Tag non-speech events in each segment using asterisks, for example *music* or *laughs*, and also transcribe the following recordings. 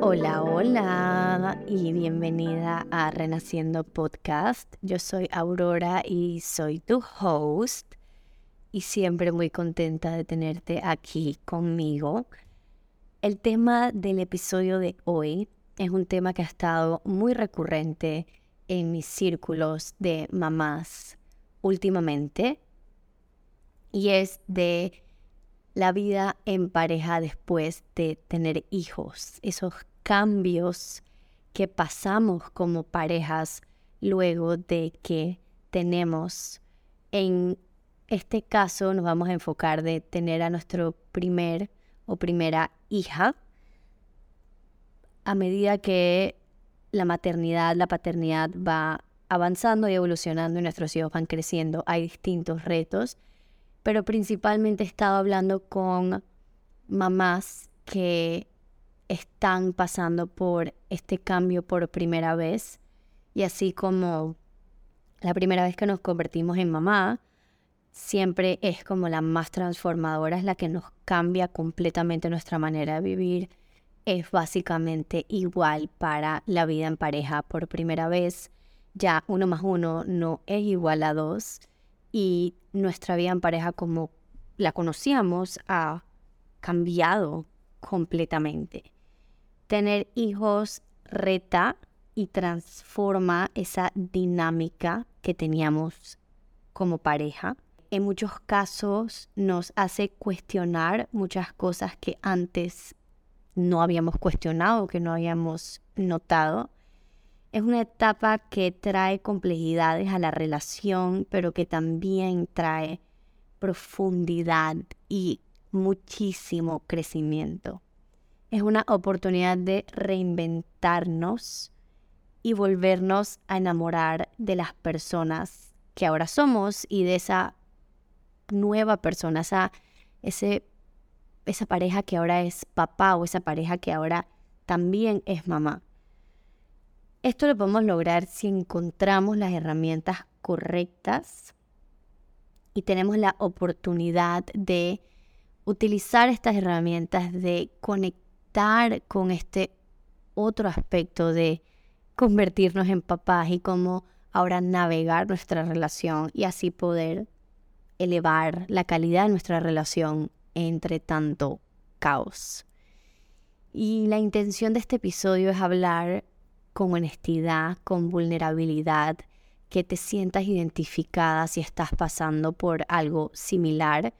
Hola, hola y bienvenida a Renaciendo Podcast. Yo soy Aurora y soy tu host y siempre muy contenta de tenerte aquí conmigo. El tema del episodio de hoy es un tema que ha estado muy recurrente en mis círculos de mamás últimamente y es de la vida en pareja después de tener hijos, esos cambios que pasamos como parejas luego de que tenemos. En este caso nos vamos a enfocar de tener a nuestro primer o primera hija a medida que la maternidad, la paternidad va avanzando y evolucionando y nuestros hijos van creciendo, hay distintos retos, pero principalmente he estado hablando con mamás que están pasando por este cambio por primera vez. Y así como la primera vez que nos convertimos en mamá, siempre es como la más transformadora, es la que nos cambia completamente nuestra manera de vivir, es básicamente igual para la vida en pareja por primera vez. Ya uno más uno no es igual a dos. Y nuestra vida en pareja como la conocíamos ha cambiado completamente. Tener hijos reta y transforma esa dinámica que teníamos como pareja. En muchos casos nos hace cuestionar muchas cosas que antes no habíamos cuestionado, que no habíamos notado. Es una etapa que trae complejidades a la relación, pero que también trae profundidad y muchísimo crecimiento. Es una oportunidad de reinventarnos y volvernos a enamorar de las personas que ahora somos y de esa nueva persona, esa, ese esa pareja que ahora es papá o esa pareja que ahora también es mamá. Esto lo podemos lograr si encontramos las herramientas correctas y tenemos la oportunidad de utilizar estas herramientas, de conectar con este otro aspecto de convertirnos en papás y cómo ahora navegar nuestra relación y así poder elevar la calidad de nuestra relación entre tanto caos. Y la intención de este episodio es hablar con honestidad, con vulnerabilidad, que te sientas identificada si estás pasando por algo similar.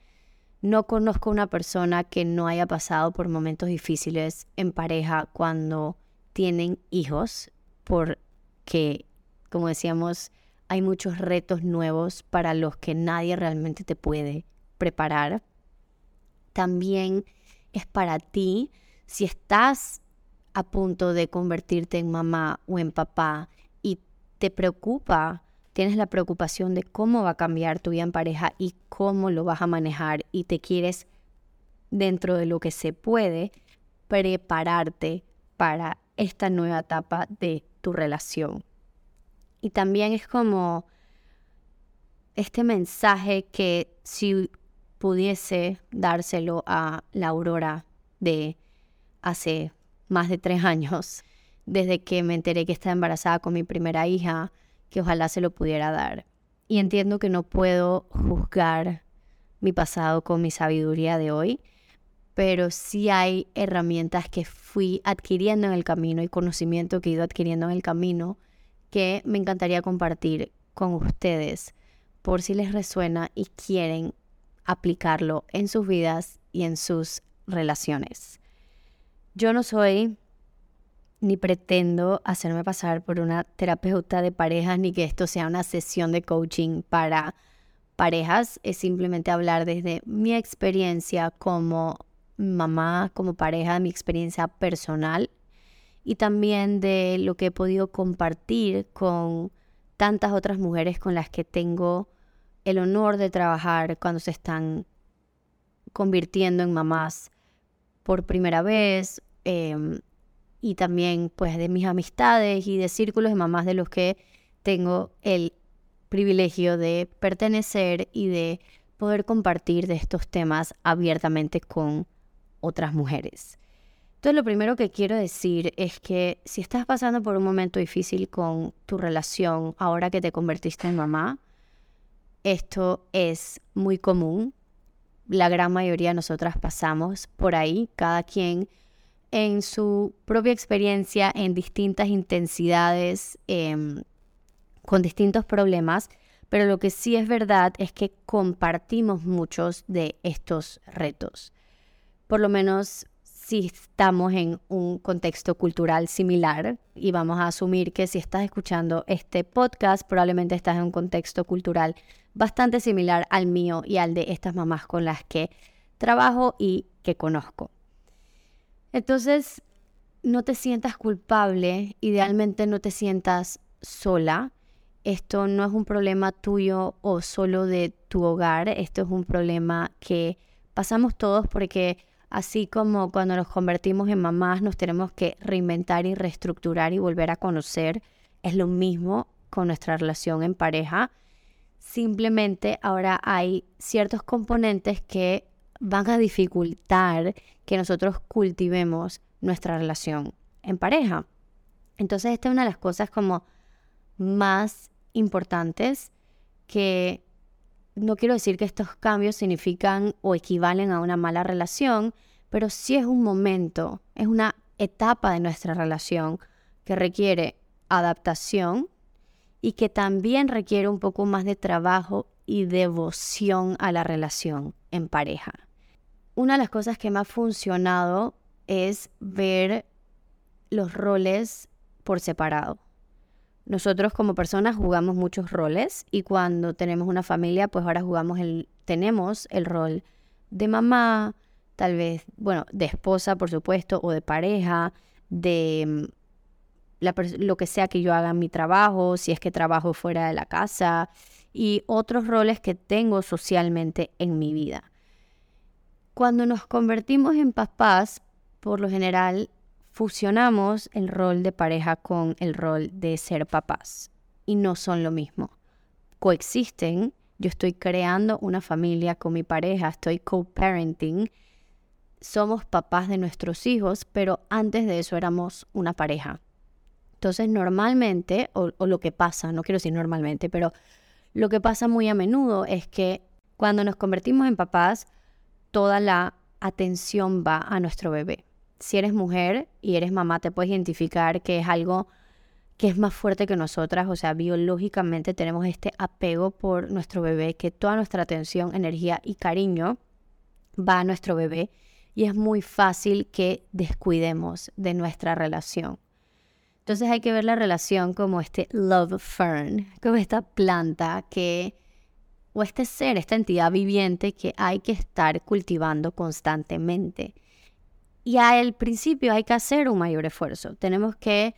No conozco una persona que no haya pasado por momentos difíciles en pareja cuando tienen hijos, porque, como decíamos, hay muchos retos nuevos para los que nadie realmente te puede preparar también es para ti si estás a punto de convertirte en mamá o en papá y te preocupa, tienes la preocupación de cómo va a cambiar tu vida en pareja y cómo lo vas a manejar y te quieres, dentro de lo que se puede, prepararte para esta nueva etapa de tu relación. Y también es como este mensaje que si pudiese dárselo a la Aurora de hace más de tres años, desde que me enteré que estaba embarazada con mi primera hija, que ojalá se lo pudiera dar. Y entiendo que no puedo juzgar mi pasado con mi sabiduría de hoy, pero sí hay herramientas que fui adquiriendo en el camino y conocimiento que he ido adquiriendo en el camino que me encantaría compartir con ustedes por si les resuena y quieren aplicarlo en sus vidas y en sus relaciones. Yo no soy ni pretendo hacerme pasar por una terapeuta de parejas ni que esto sea una sesión de coaching para parejas, es simplemente hablar desde mi experiencia como mamá, como pareja, mi experiencia personal y también de lo que he podido compartir con tantas otras mujeres con las que tengo el honor de trabajar cuando se están convirtiendo en mamás por primera vez em, y también pues de mis amistades y de círculos de mamás de los que tengo el privilegio de pertenecer y de poder compartir de estos temas abiertamente con otras mujeres. Entonces lo primero que quiero decir es que si estás pasando por un momento difícil con tu relación ahora que te convertiste en mamá, esto es muy común. La gran mayoría de nosotras pasamos por ahí, cada quien en su propia experiencia, en distintas intensidades, em, con distintos problemas, pero lo que sí es verdad es que compartimos muchos de estos retos. Por lo menos si estamos en un contexto cultural similar y vamos a asumir que si estás escuchando este podcast probablemente estás en un contexto cultural bastante similar al mío y al de estas mamás con las que trabajo y que conozco. Entonces, no te sientas culpable, idealmente no te sientas sola. Esto no es un problema tuyo o solo de tu hogar, esto es un problema que pasamos todos porque Así como cuando nos convertimos en mamás nos tenemos que reinventar y reestructurar y volver a conocer, es lo mismo con nuestra relación en pareja. Simplemente ahora hay ciertos componentes que van a dificultar que nosotros cultivemos nuestra relación en pareja. Entonces esta es una de las cosas como más importantes que no quiero decir que estos cambios significan o equivalen a una mala relación, pero sí es un momento, es una etapa de nuestra relación que requiere adaptación y que también requiere un poco más de trabajo y devoción a la relación en pareja. Una de las cosas que me ha funcionado es ver los roles por separado. Nosotros como personas jugamos muchos roles y cuando tenemos una familia, pues ahora jugamos el, tenemos el rol de mamá, tal vez, bueno, de esposa, por supuesto, o de pareja, de mm, lo que sea que yo haga en mi trabajo, si es que trabajo fuera de la casa y otros roles que tengo socialmente en mi vida. Cuando nos convertimos en papás, por lo general fusionamos el rol de pareja con el rol de ser papás y no son lo mismo. Coexisten, yo estoy creando una familia con mi pareja, estoy co-parenting, somos papás de nuestros hijos, pero antes de eso éramos una pareja. Entonces normalmente, o, o lo que pasa, no quiero decir normalmente, pero lo que pasa muy a menudo es que cuando nos convertimos en papás, toda la atención va a nuestro bebé si eres mujer y eres mamá, te puedes identificar que es algo que es más fuerte que nosotras, o sea, biológicamente tenemos este apego por nuestro bebé, que toda nuestra atención, energía y cariño va a nuestro bebé y es muy fácil que descuidemos de nuestra relación. Entonces hay que ver la relación como este love fern, como esta planta que, o este ser, esta entidad viviente que hay que estar cultivando constantemente. Y al principio hay que hacer un mayor esfuerzo. Tenemos que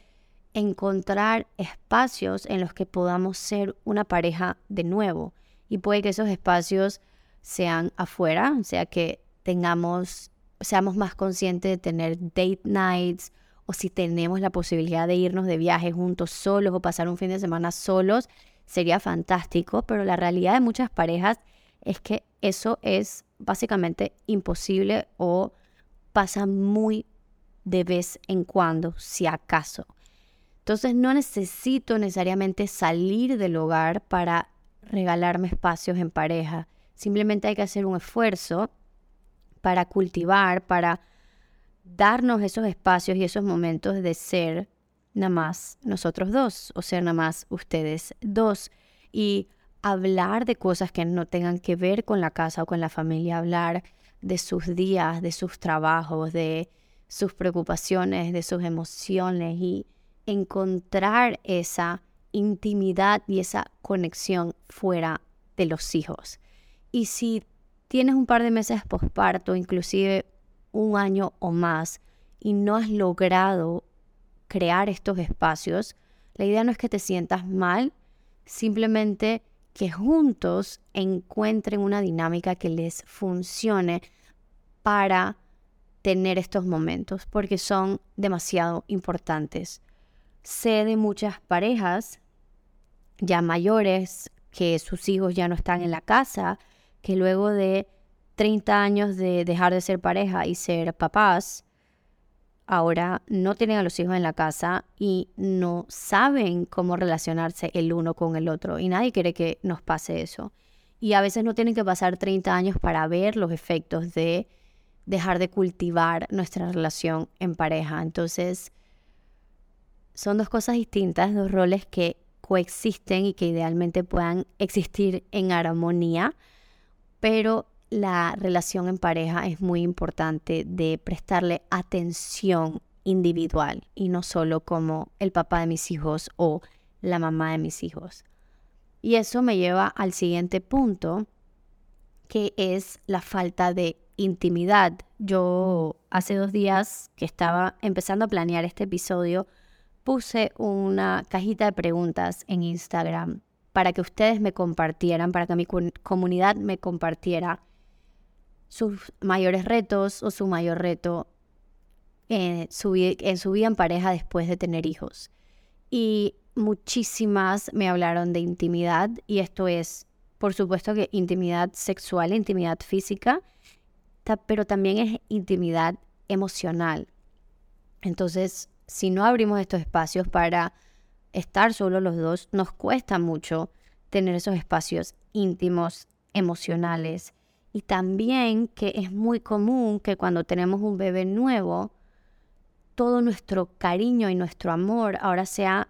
encontrar espacios en los que podamos ser una pareja de nuevo. Y puede que esos espacios sean afuera, o sea que tengamos, seamos más conscientes de tener date nights o si tenemos la posibilidad de irnos de viaje juntos solos o pasar un fin de semana solos, sería fantástico, pero la realidad de muchas parejas es que eso es básicamente imposible o pasa muy de vez en cuando, si acaso. Entonces no necesito necesariamente salir del hogar para regalarme espacios en pareja. Simplemente hay que hacer un esfuerzo para cultivar, para darnos esos espacios y esos momentos de ser nada más nosotros dos o ser nada más ustedes dos y hablar de cosas que no tengan que ver con la casa o con la familia, hablar de sus días, de sus trabajos, de sus preocupaciones, de sus emociones y encontrar esa intimidad y esa conexión fuera de los hijos. Y si tienes un par de meses posparto, inclusive un año o más, y no has logrado crear estos espacios, la idea no es que te sientas mal, simplemente que juntos encuentren una dinámica que les funcione para tener estos momentos, porque son demasiado importantes. Sé de muchas parejas ya mayores que sus hijos ya no están en la casa, que luego de 30 años de dejar de ser pareja y ser papás, ahora no tienen a los hijos en la casa y no saben cómo relacionarse el uno con el otro. Y nadie quiere que nos pase eso. Y a veces no tienen que pasar 30 años para ver los efectos de dejar de cultivar nuestra relación en pareja. Entonces, son dos cosas distintas, dos roles que coexisten y que idealmente puedan existir en armonía, pero la relación en pareja es muy importante de prestarle atención individual y no solo como el papá de mis hijos o la mamá de mis hijos. Y eso me lleva al siguiente punto, que es la falta de intimidad. Yo hace dos días que estaba empezando a planear este episodio, puse una cajita de preguntas en Instagram para que ustedes me compartieran, para que mi comunidad me compartiera sus mayores retos o su mayor reto en su, en su vida en pareja después de tener hijos. Y muchísimas me hablaron de intimidad y esto es, por supuesto que intimidad sexual, intimidad física, pero también es intimidad emocional. Entonces, si no abrimos estos espacios para estar solo los dos, nos cuesta mucho tener esos espacios íntimos, emocionales, y también que es muy común que cuando tenemos un bebé nuevo, todo nuestro cariño y nuestro amor ahora sea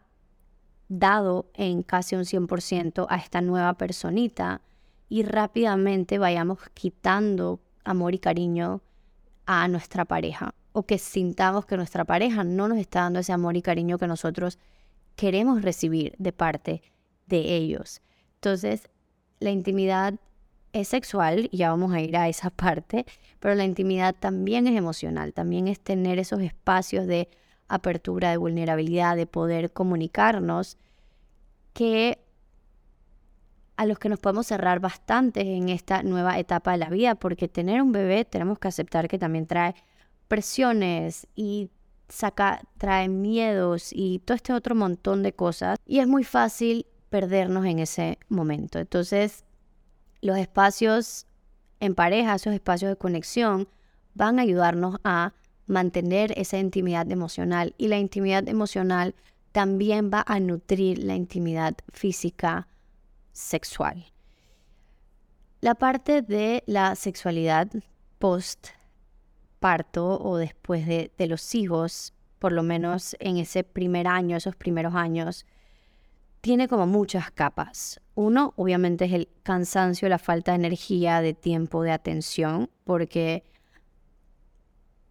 dado en casi un 100% a esta nueva personita y rápidamente vayamos quitando amor y cariño a nuestra pareja o que sintamos que nuestra pareja no nos está dando ese amor y cariño que nosotros queremos recibir de parte de ellos. Entonces, la intimidad es sexual, ya vamos a ir a esa parte, pero la intimidad también es emocional, también es tener esos espacios de apertura, de vulnerabilidad, de poder comunicarnos, que a los que nos podemos cerrar bastante en esta nueva etapa de la vida, porque tener un bebé tenemos que aceptar que también trae presiones y saca, trae miedos y todo este otro montón de cosas, y es muy fácil perdernos en ese momento. Entonces, los espacios en pareja, esos espacios de conexión, van a ayudarnos a mantener esa intimidad emocional y la intimidad emocional también va a nutrir la intimidad física sexual. La parte de la sexualidad post parto o después de, de los hijos, por lo menos en ese primer año, esos primeros años, tiene como muchas capas. Uno, obviamente, es el cansancio, la falta de energía, de tiempo, de atención, porque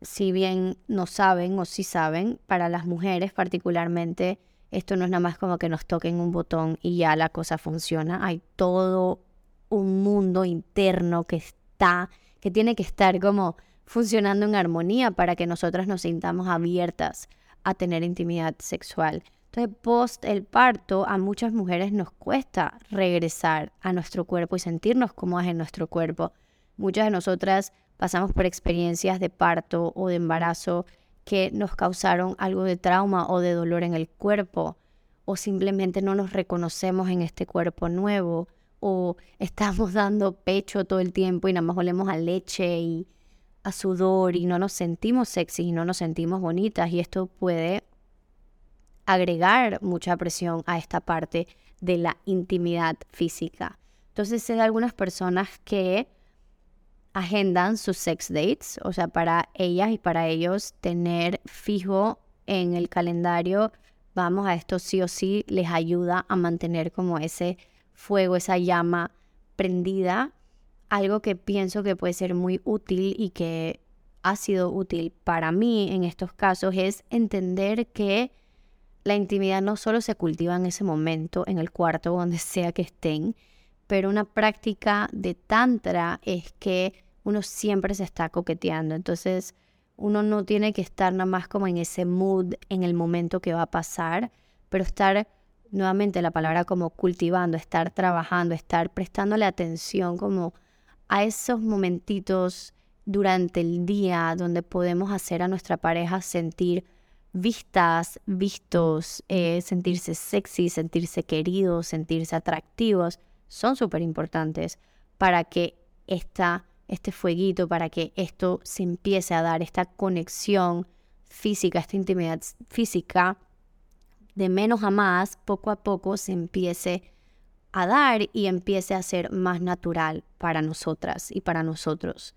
si bien no saben o sí saben, para las mujeres particularmente, esto no es nada más como que nos toquen un botón y ya la cosa funciona. Hay todo un mundo interno que está, que tiene que estar como funcionando en armonía para que nosotras nos sintamos abiertas a tener intimidad sexual. Entonces, post el parto, a muchas mujeres nos cuesta regresar a nuestro cuerpo y sentirnos cómodas en nuestro cuerpo. Muchas de nosotras pasamos por experiencias de parto o de embarazo que nos causaron algo de trauma o de dolor en el cuerpo, o simplemente no nos reconocemos en este cuerpo nuevo, o estamos *laughs* dando pecho todo el tiempo y nada más olemos a leche y a sudor y no nos sentimos sexy y no nos sentimos bonitas, y esto puede agregar mucha presión a esta parte de la intimidad física. Entonces hay algunas personas que agendan sus sex dates, o sea, para ellas y para ellos tener fijo en el calendario, vamos a esto sí o sí, les ayuda a mantener como ese fuego, esa llama prendida. Algo que pienso que puede ser muy útil y que ha sido útil para mí en estos casos es entender que la intimidad no solo se cultiva en ese momento, en el cuarto o donde *laughs* sea que estén, pero una práctica de tantra es que uno siempre se está coqueteando. Entonces, uno no tiene que estar nada más como en ese mood en el momento que va a pasar, pero estar nuevamente la palabra como cultivando, estar trabajando, estar prestándole atención como a esos momentitos durante el día donde podemos hacer a nuestra pareja sentir vistas, vistos, eh, sentirse sexy, sentirse queridos, sentirse atractivos, son súper importantes para que esta, este fueguito, para que esto se empiece a dar, esta conexión física, esta intimidad física, de menos a más, poco a poco se empiece a dar y empiece a ser más natural para nosotras y para nosotros.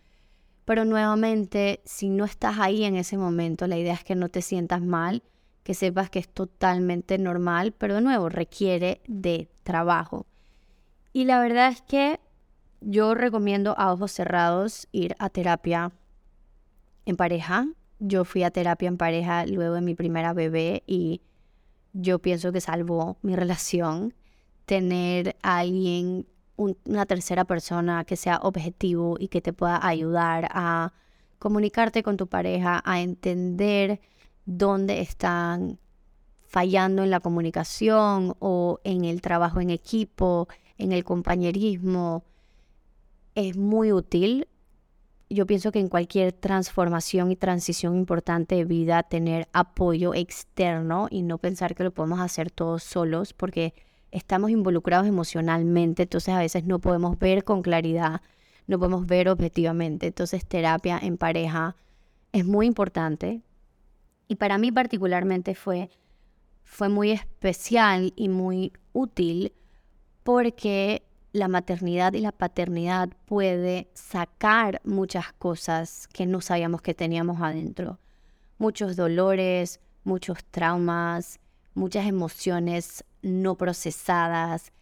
Pero nuevamente, si no estás ahí en ese momento, la idea es que no te sientas mal, que sepas que es totalmente normal, pero de nuevo requiere de trabajo. Y la verdad es que yo recomiendo a ojos cerrados ir a terapia en pareja. Yo fui a terapia en pareja luego de mi primera bebé y yo pienso que salvó mi *laughs* relación. Tener a alguien, una tercera persona que sea objetivo y que te pueda ayudar a comunicarte con tu pareja, a entender dónde están fallando en la comunicación o en el trabajo en equipo, en el compañerismo, es muy útil. Yo pienso que en cualquier transformación y transición importante de vida, tener apoyo externo y no pensar que lo podemos hacer todos solos, porque estamos involucrados emocionalmente, entonces a veces no podemos ver con claridad, no podemos ver objetivamente. Entonces terapia en pareja es muy importante y para mí particularmente fue, fue muy especial y muy útil porque la maternidad y la paternidad puede sacar muchas cosas que no sabíamos que teníamos adentro. Muchos dolores, muchos traumas, muchas emociones no procesadas,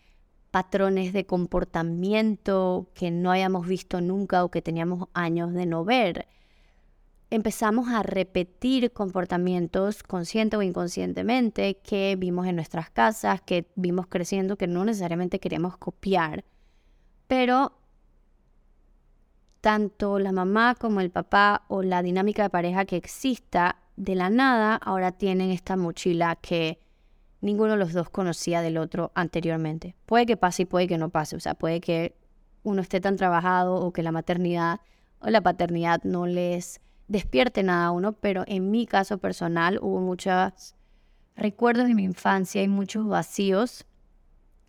patrones de comportamiento que no habíamos visto nunca o que teníamos años de no ver empezamos a repetir comportamientos consciente o inconscientemente que vimos en nuestras casas, que vimos creciendo, que no necesariamente queremos copiar. Pero tanto la mamá como el papá o la dinámica de pareja que exista de la nada ahora tienen esta mochila que ninguno de los dos conocía del otro anteriormente. Puede que pase y puede que no pase, o sea, puede que uno esté tan trabajado o que la maternidad o la paternidad no les despierten a uno, pero en mi caso personal hubo muchos recuerdos de mi infancia y muchos vacíos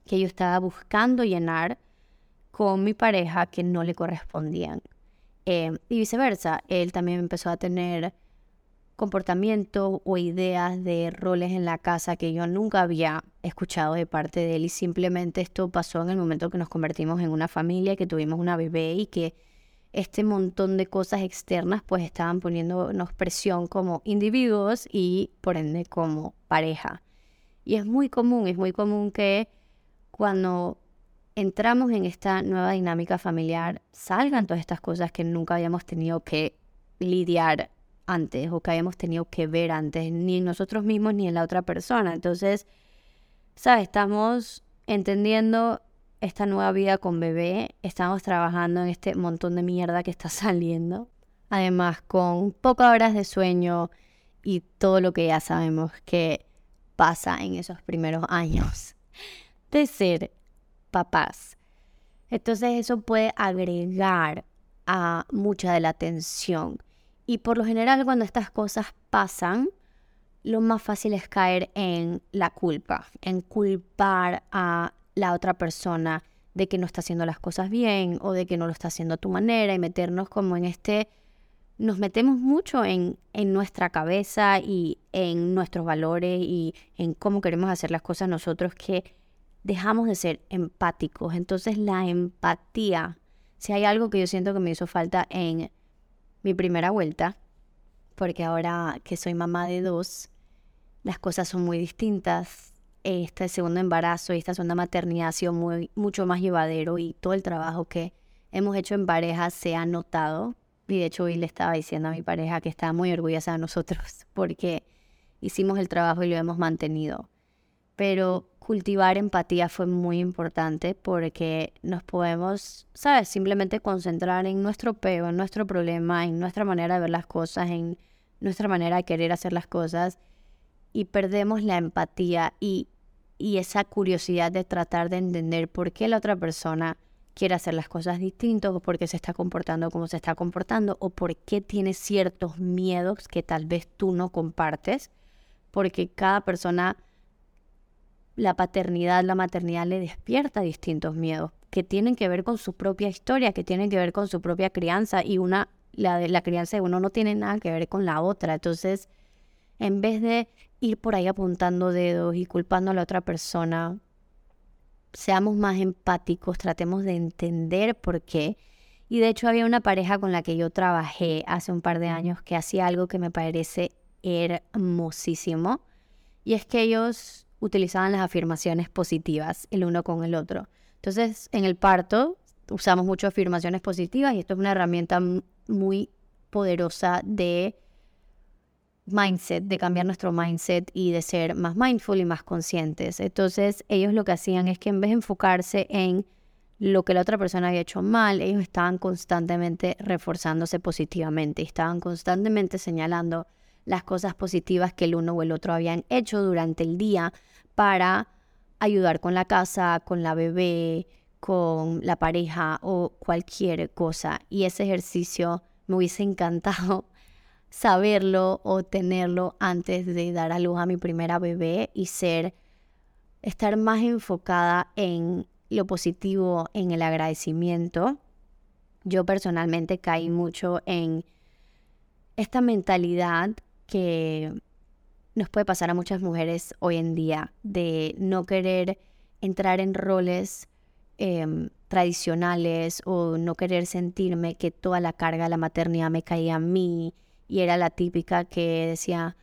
que yo estaba buscando llenar con mi pareja que no le correspondían. Em, y viceversa, él también empezó a tener comportamientos o ideas de roles en la casa que yo nunca había escuchado de parte de él y simplemente esto pasó en el momento que nos convertimos en una familia, que tuvimos una bebé y que este montón de cosas externas pues estaban poniéndonos presión como individuos y por ende como pareja. Y es muy común, es muy común que cuando entramos en esta nueva dinámica familiar salgan todas estas cosas que nunca habíamos tenido que lidiar antes o que habíamos tenido que ver antes, ni en nosotros mismos ni en la otra persona. Entonces, ¿sabes? Estamos entendiendo esta nueva vida con bebé, estamos trabajando en este montón de mierda que está *laughs* saliendo. Además, con pocas horas de sueño y todo lo que ya sabemos que pasa en esos primeros *laughs* años de ser papás. Entonces eso puede agregar a mucha de la tensión. Y por lo general cuando estas cosas pasan, lo más fácil es caer en la culpa, en culpar a la otra persona de que no está haciendo las cosas bien o de que no lo está haciendo a tu manera y meternos como en este, nos metemos mucho en, en nuestra cabeza y en nuestros valores y en cómo queremos hacer las cosas nosotros que dejamos de ser empáticos. Entonces la empatía, si hay algo que yo siento que me hizo falta en mi primera vuelta, porque ahora que soy mamá de dos, las cosas son muy distintas este segundo embarazo y esta segunda maternidad ha sido muy, mucho más llevadero y todo el trabajo que hemos hecho en pareja se ha notado. Y de hecho hoy le estaba diciendo a mi pareja que estaba muy orgullosa de nosotros *laughs* porque hicimos el trabajo y lo hemos mantenido. Pero cultivar empatía fue muy importante porque nos podemos, ¿sabes? Simplemente concentrar en nuestro peo, en nuestro problema, en nuestra manera de ver las cosas, en nuestra manera de querer hacer las cosas y perdemos la empatía y y esa curiosidad de tratar de entender por qué la otra persona quiere hacer las cosas distintas o por qué se está comportando como se está comportando o por qué tiene ciertos miedos que tal vez tú no compartes, porque cada persona, la paternidad, la maternidad le despierta distintos miedos. que tienen que ver con su propia historia, que tienen que ver con su propia crianza y una, la de la crianza de uno no tiene nada que ver con la otra. Entonces, en vez de ir por ahí apuntando dedos y culpando a la otra persona, seamos más empáticos, tratemos de entender por qué. Y de hecho había una pareja con la que yo trabajé hace un par de años que hacía algo que me parece hermosísimo. Y es que ellos utilizaban las afirmaciones positivas el uno con el otro. Entonces, en el parto usamos mucho afirmaciones positivas y esto es una herramienta muy poderosa de mindset, de cambiar nuestro mindset y de ser más mindful y más conscientes. Entonces, ellos lo que hacían es que en vez de enfocarse en lo que la otra persona había hecho mal, ellos estaban constantemente reforzándose positivamente, estaban constantemente señalando las cosas positivas que el uno o el otro habían hecho durante el día para ayudar con la casa, con la bebé, con la pareja o cualquier cosa. Y ese ejercicio me hubiese *laughs* encantado saberlo o tenerlo antes de dar a luz a mi primera bebé y ser, estar más enfocada en lo positivo, en el agradecimiento. Yo personalmente caí mucho en esta mentalidad que nos puede pasar a muchas mujeres hoy en día de no querer entrar en roles em, tradicionales o no querer sentirme que toda la carga de la maternidad me caía a mí y era la típica que decía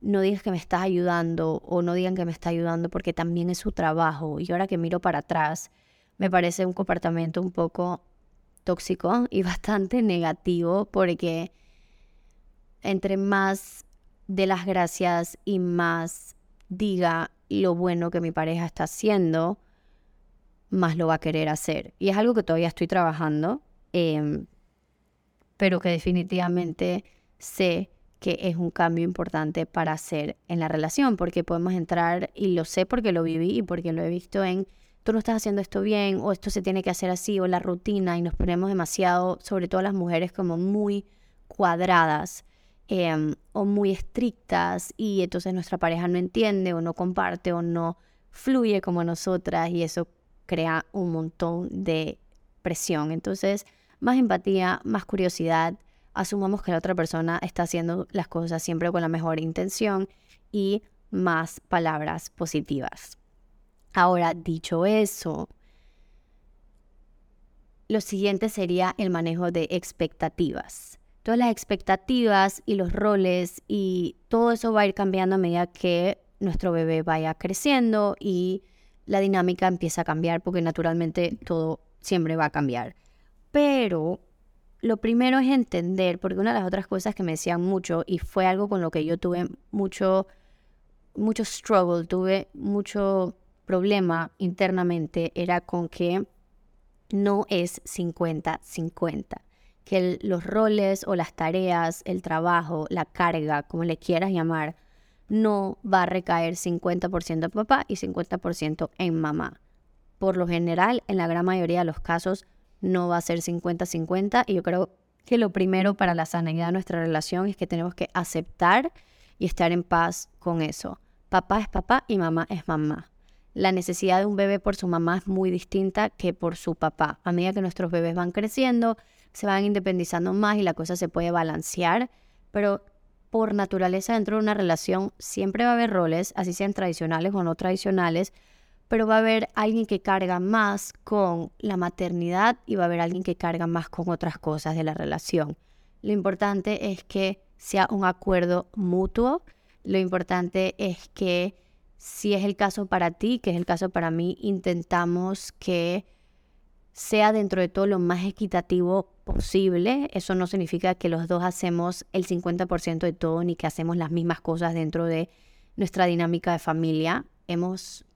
no digas que me estás ayudando o no digan que me está ayudando porque también es su trabajo y ahora que miro para atrás me parece un comportamiento un poco tóxico y *laughs* bastante negativo porque entre más de las gracias y más diga lo bueno que mi pareja está haciendo, más lo va a querer hacer. Y es algo que todavía estoy trabajando, em, pero que definitivamente sé que es un cambio importante para hacer en la relación, porque podemos entrar, y lo sé porque lo viví y porque lo he visto en, tú no estás haciendo esto bien, o esto se tiene que hacer así, o la rutina, y nos ponemos demasiado, sobre todo las mujeres, como muy cuadradas Em, o muy estrictas y entonces nuestra pareja no entiende o no comparte o no fluye como nosotras y eso crea un montón de presión. Entonces, más empatía, más curiosidad, asumamos que la otra persona está haciendo las cosas siempre con la mejor intención y más palabras positivas. Ahora, dicho eso, lo siguiente sería el manejo de expectativas todas las expectativas y los roles y todo eso va a ir cambiando a medida que nuestro bebé vaya creciendo y la dinámica empieza a cambiar porque naturalmente todo siempre va a cambiar. Pero lo primero es entender, porque una de las otras cosas que me decían mucho y fue algo con lo que yo tuve mucho, mucho struggle, tuve mucho problema internamente, era con que no es 50-50 que los roles o las tareas, el trabajo, la carga, como le quieras llamar, no va a recaer 50% en papá y 50% en mamá. Por lo general, en la gran mayoría de los casos, no va a ser 50-50 y yo creo que lo primero para la sanidad de nuestra relación es que tenemos que aceptar y estar en paz con eso. Papá es papá y mamá es mamá. La necesidad de un bebé por su mamá es muy distinta que por su papá. A medida que nuestros bebés van creciendo, se van independizando más y la cosa se puede balancear, pero por naturaleza dentro de una relación siempre va a haber roles, así sean tradicionales o no tradicionales, pero va a haber alguien que carga más con la maternidad y va a haber alguien que carga más con otras cosas de la relación. Lo importante es que sea un acuerdo mutuo, lo importante es que si es el caso para ti, que es el caso para mí, intentamos que sea dentro de todo lo más equitativo posible. Eso no significa que los dos hacemos el 50% de todo ni que hacemos las mismas cosas dentro de nuestra dinámica de familia. Hemos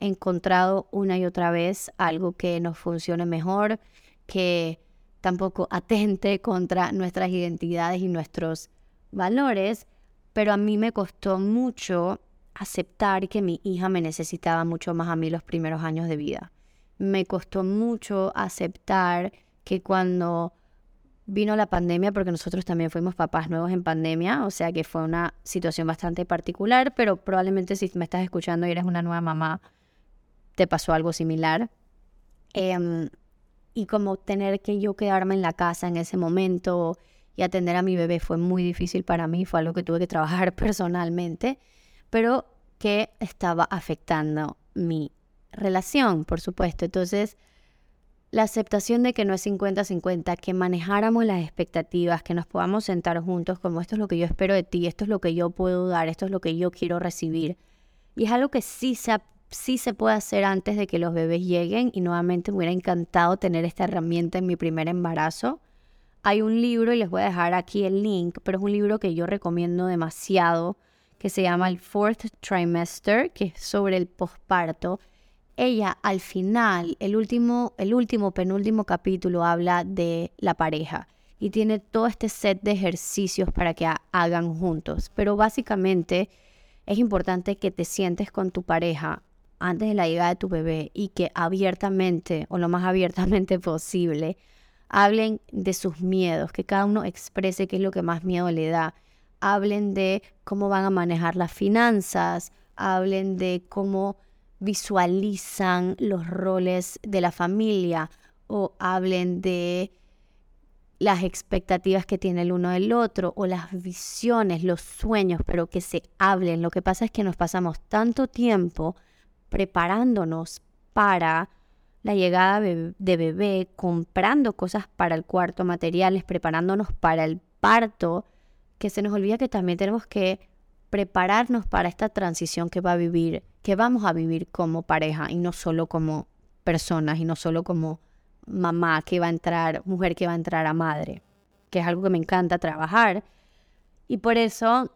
encontrado una y otra vez algo que nos funcione mejor, que tampoco atente *laughs* contra nuestras identidades y nuestros valores, pero a mí me costó mucho aceptar que mi hija me necesitaba mucho más a mí los primeros años de vida me costó mucho aceptar que cuando vino la pandemia, porque nosotros también fuimos papás nuevos en pandemia, o sea que fue una situación bastante particular, pero probablemente si me estás escuchando y eres una nueva mamá, te pasó algo similar. Em, y como tener que yo quedarme en la casa en ese momento y atender a mi bebé fue muy difícil para mí, fue algo que tuve que trabajar *laughs* personalmente, pero que estaba afectando mi relación, por supuesto. Entonces, la aceptación de que no es 50-50, que manejáramos las expectativas, que nos podamos sentar juntos como esto es lo que yo espero de ti, esto es lo que yo puedo dar, esto es lo que yo quiero recibir. Y es algo que sí se, sí se puede hacer antes de que los bebés lleguen y nuevamente me hubiera encantado tener esta herramienta en mi primer embarazo. Hay un libro y les voy a dejar aquí el link, pero es un libro que yo recomiendo demasiado que se llama el Fourth Trimester, que es sobre el posparto ella al final, el último, el último, penúltimo capítulo habla de la pareja y tiene todo este set de ejercicios para que hagan juntos. Pero básicamente es importante que te sientes con tu pareja antes de la llegada de tu bebé y que abiertamente o lo más abiertamente *laughs* posible hablen de sus miedos, que cada uno exprese qué es lo que más miedo le da. Hablen de cómo van a manejar las finanzas, hablen de cómo visualizan los roles de la familia o hablen de las expectativas que tiene el uno del otro o las visiones, los sueños, pero que se hablen. Lo que pasa es que nos pasamos tanto tiempo preparándonos para la llegada de bebé, comprando cosas para el cuarto, materiales, preparándonos para el parto, que se nos olvida que también tenemos que prepararnos para esta transición que va a vivir, que vamos a vivir como pareja y no solo como personas y no solo como mamá que va a entrar, mujer que va a entrar a madre, que es algo que me encanta trabajar. Y por eso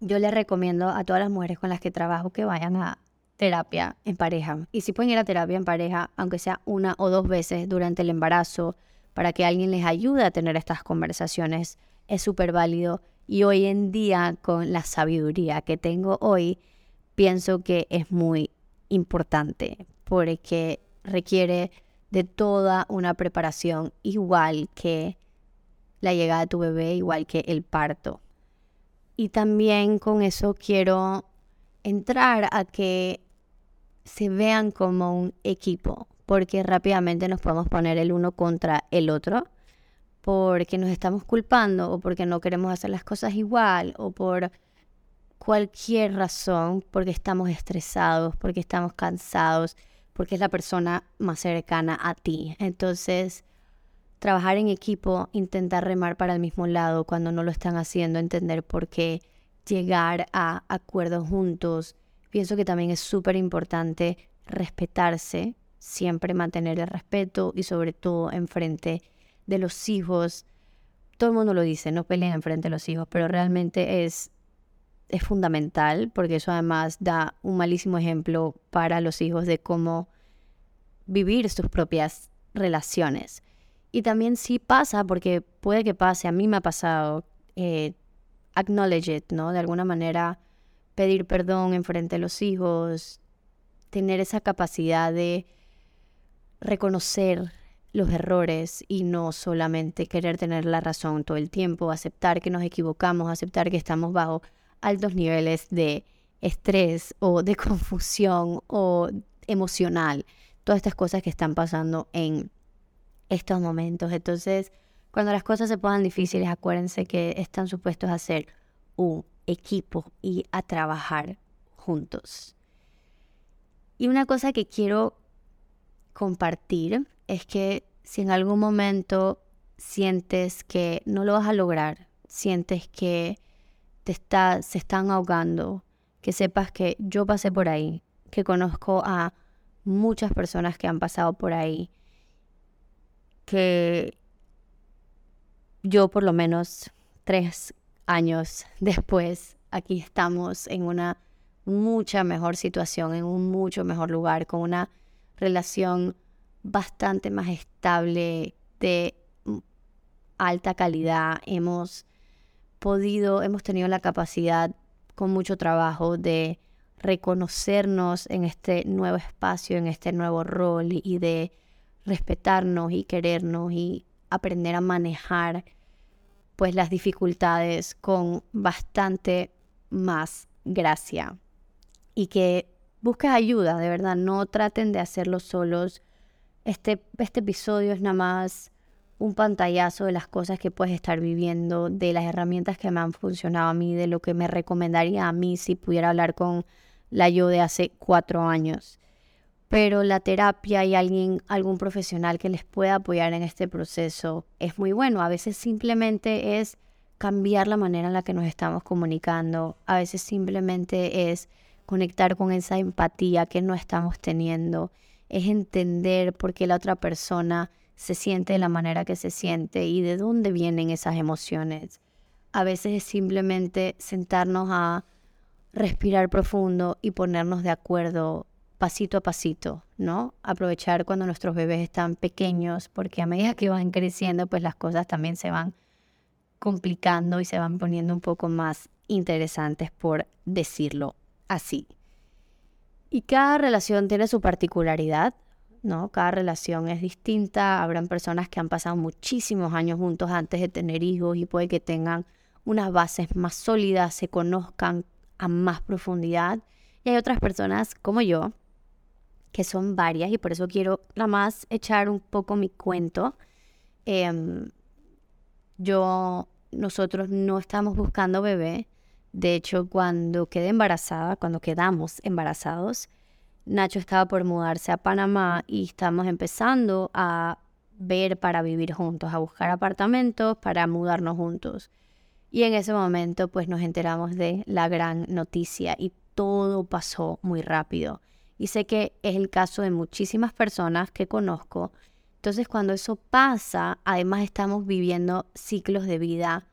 yo les recomiendo a todas las mujeres con las que trabajo que vayan a terapia en pareja. Y si pueden ir a terapia en pareja, aunque sea una o dos veces durante el embarazo, para que alguien les ayude a tener estas conversaciones, es súper válido y hoy en día, con la sabiduría que tengo hoy, pienso que es muy importante porque requiere de toda una preparación igual que la llegada de tu bebé, igual que el parto. Y también con eso quiero entrar a que se vean como un equipo, porque rápidamente nos podemos poner el uno contra el otro porque nos estamos culpando o porque no queremos hacer las cosas igual o por cualquier razón, porque estamos estresados, porque estamos cansados, porque es la persona más cercana a ti. Entonces, trabajar en equipo, intentar remar para el mismo lado cuando no lo están haciendo, entender por qué, llegar a acuerdos juntos. Pienso que también es súper importante respetarse, siempre mantener el respeto y sobre todo enfrente de los hijos. Todo el mundo lo dice, no peleen enfrente de los hijos, pero realmente es, es fundamental porque eso además da un malísimo ejemplo para los hijos de cómo vivir sus propias relaciones. Y también sí pasa, porque puede que pase, a mí me ha pasado, eh, acknowledge it, ¿no? De alguna manera pedir perdón enfrente de los hijos, tener esa capacidad de reconocer los errores y no solamente querer tener la razón todo el tiempo, aceptar que nos equivocamos, aceptar que estamos bajo altos niveles de estrés o de *laughs* confusión o emocional, todas estas cosas que están pasando en estos momentos. Entonces, cuando las cosas se pongan difíciles, acuérdense que están supuestos a ser un equipo y a trabajar juntos. Y una cosa que quiero compartir es que si en algún momento sientes que no lo vas a lograr, sientes que te está, se están ahogando, que sepas que yo pasé por ahí, que conozco a muchas personas que han pasado por ahí, que yo por lo menos tres años *laughs* después, aquí estamos en una mucha mejor situación, en un mucho mejor lugar, con una relación bastante más estable, de alta calidad. Hemos podido, hemos tenido la capacidad con mucho trabajo de reconocernos en este nuevo espacio, en este nuevo rol y de respetarnos y querernos y aprender a manejar pues las dificultades con bastante más gracia y que busques ayuda, de verdad, no traten de hacerlo solos Este, este episodio es nada más un pantallazo de las cosas que puedes estar viviendo, de las herramientas que me han funcionado a mí, de lo que me recomendaría a mí si pudiera hablar con la yo de hace cuatro años. Pero la terapia y alguien, algún profesional que les pueda apoyar en este proceso es muy bueno. A veces simplemente es cambiar la manera en la que nos estamos comunicando. A veces simplemente es conectar con esa empatía que no estamos teniendo. Es entender por qué la otra persona se siente de la manera que se siente y de dónde vienen esas emociones. A veces es simplemente sentarnos a respirar profundo y ponernos de acuerdo pasito a pasito, ¿no? Aprovechar cuando nuestros bebés están pequeños, porque a medida que van creciendo, pues las cosas también se van complicando y se van poniendo un poco más interesantes, por decirlo así. Y cada relación tiene su particularidad, ¿no? Cada relación es distinta, habrán personas que han pasado muchísimos años juntos antes de tener hijos y puede que tengan unas bases más sólidas, se conozcan a más profundidad. Y hay otras personas como yo, que son varias, y por eso quiero nada más echar un poco mi cuento. Em, yo, nosotros no estamos buscando bebé. De hecho, cuando quedé embarazada, cuando quedamos embarazados, Nacho estaba por mudarse a Panamá y estamos empezando a ver para vivir juntos, a buscar apartamentos para mudarnos juntos. Y en ese momento pues nos enteramos de la gran noticia y todo pasó muy rápido. Y sé que es el caso de muchísimas personas que conozco. Entonces cuando eso pasa, además estamos viviendo ciclos de vida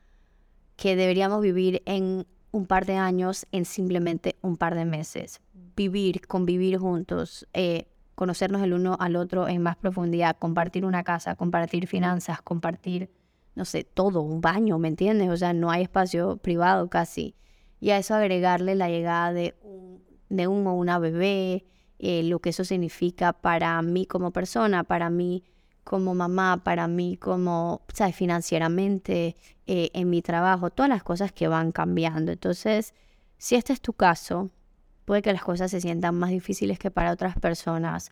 que deberíamos vivir en un par de años, en simplemente un par de meses vivir, convivir juntos, eh, conocernos el uno al otro en más profundidad, compartir una casa, compartir finanzas, compartir, no sé, todo, un baño, ¿me entiendes? O sea, no hay espacio privado casi. Y a eso agregarle la llegada de un, de un o una bebé, eh, lo que eso significa para mí como persona, para mí como mamá, para mí como, ¿sabes? Financieramente, eh, en mi trabajo, todas las cosas que van cambiando. Entonces, si este es tu caso, puede que las cosas se sientan más difíciles que para otras personas.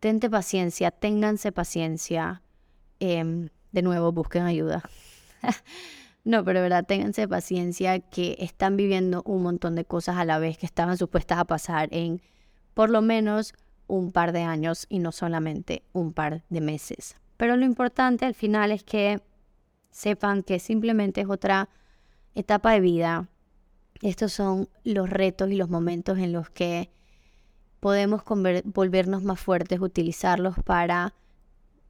Tente paciencia, ténganse paciencia. Em, de nuevo, busquen ayuda. *laughs* no, pero verdad, ténganse paciencia que están viviendo un montón de cosas a la vez que estaban supuestas a pasar en por lo menos un par de años y no solamente un par de meses. Pero lo importante al final es que sepan que simplemente es otra etapa de vida, estos son los retos y los momentos en los que podemos volvernos más fuertes, utilizarlos para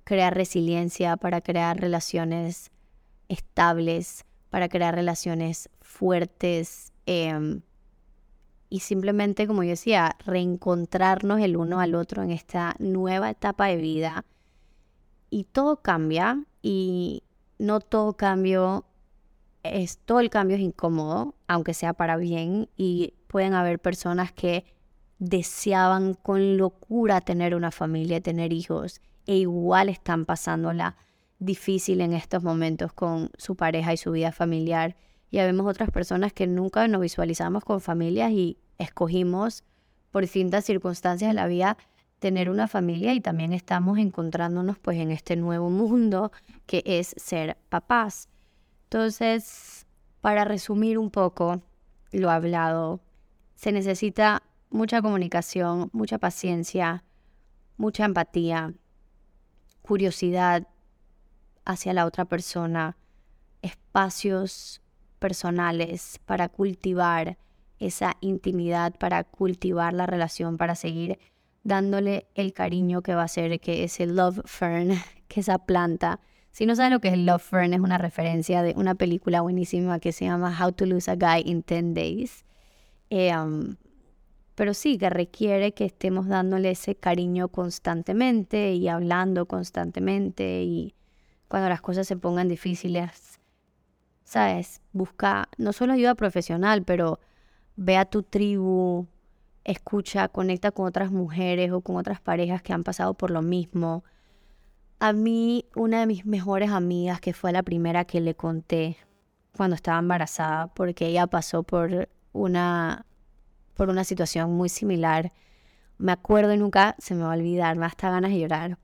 crear resiliencia, para crear relaciones estables, para crear relaciones fuertes em, y simplemente, como yo decía, reencontrarnos el uno al otro en esta nueva etapa de vida. Y todo cambia y no todo cambio es, todo el cambio es incómodo, aunque sea para bien, y pueden haber personas que deseaban con locura tener una familia, tener hijos, e igual están pasándola difícil en estos momentos con su pareja y su vida familiar. Y vemos otras personas que nunca nos visualizamos con familias y escogimos por distintas circunstancias de la vida tener una familia y también estamos encontrándonos pues en este nuevo mundo que es ser papás. Entonces, para resumir un poco lo hablado, se necesita mucha comunicación, mucha paciencia, mucha empatía, curiosidad hacia la otra persona, espacios personales para cultivar esa intimidad, para cultivar la relación, para seguir dándole el cariño que va a ser que ese love fern, *laughs* que esa planta si no saben lo que es Love Fern, es una referencia de una película buenísima que se llama How to Lose a Guy in 10 Days. Eh, um, pero sí, que requiere que estemos dándole ese cariño constantemente y hablando constantemente y cuando las cosas se pongan difíciles, ¿sabes? Busca no solo ayuda profesional, pero ve a tu tribu, escucha, conecta con otras mujeres o con otras parejas que han pasado por lo mismo a mí, una de mis mejores amigas, que fue la primera que le conté cuando estaba embarazada, porque ella pasó por una, por una situación muy similar. Me acuerdo y nunca se me va a olvidar, me hasta ganas de llorar.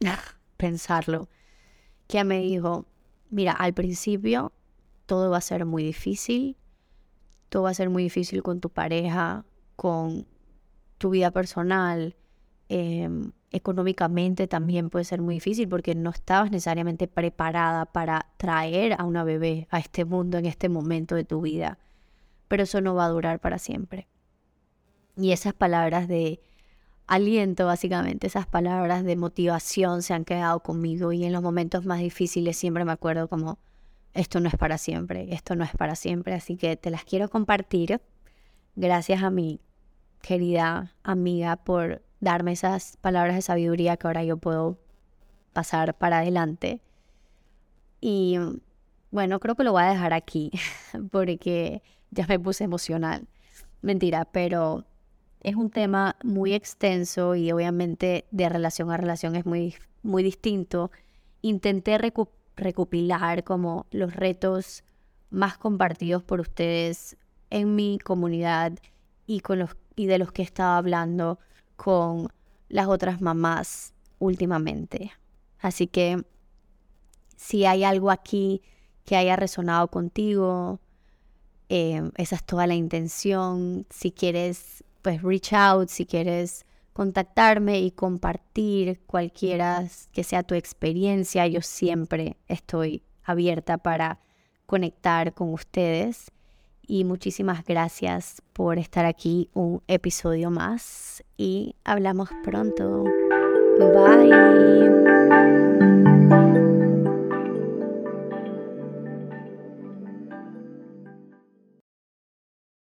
*laughs* pensarlo, que me dijo, mira, al principio todo va a ser muy difícil, todo va a ser muy difícil con tu pareja, con tu vida personal, em, económicamente también puede ser muy difícil porque no estabas necesariamente preparada para traer a una bebé a este mundo en este momento de tu vida. Pero eso no va a durar para siempre. Y esas palabras de aliento, básicamente, esas palabras de motivación se han quedado conmigo y en los momentos más difíciles siempre me acuerdo como, esto no es para siempre, esto no es para siempre, así que te las quiero compartir. Gracias a mi querida amiga por darme esas palabras de sabiduría que ahora yo puedo pasar para adelante. Y bueno, creo que lo voy a dejar aquí *laughs* porque ya me puse emocional. Mentira, pero es un tema muy extenso y obviamente de relación a relación es muy, muy distinto. Intenté recopilar como los retos más compartidos por ustedes en mi comunidad y, con los, y de los que estaba hablando con las otras mamás últimamente. Así que si hay algo aquí que haya resonado contigo, eh, esa es toda la intención. Si quieres, pues reach out, si quieres contactarme y compartir cualquiera que sea tu experiencia, yo siempre estoy abierta para conectar con ustedes y muchísimas gracias por estar aquí un episodio más y hablamos pronto. Bye.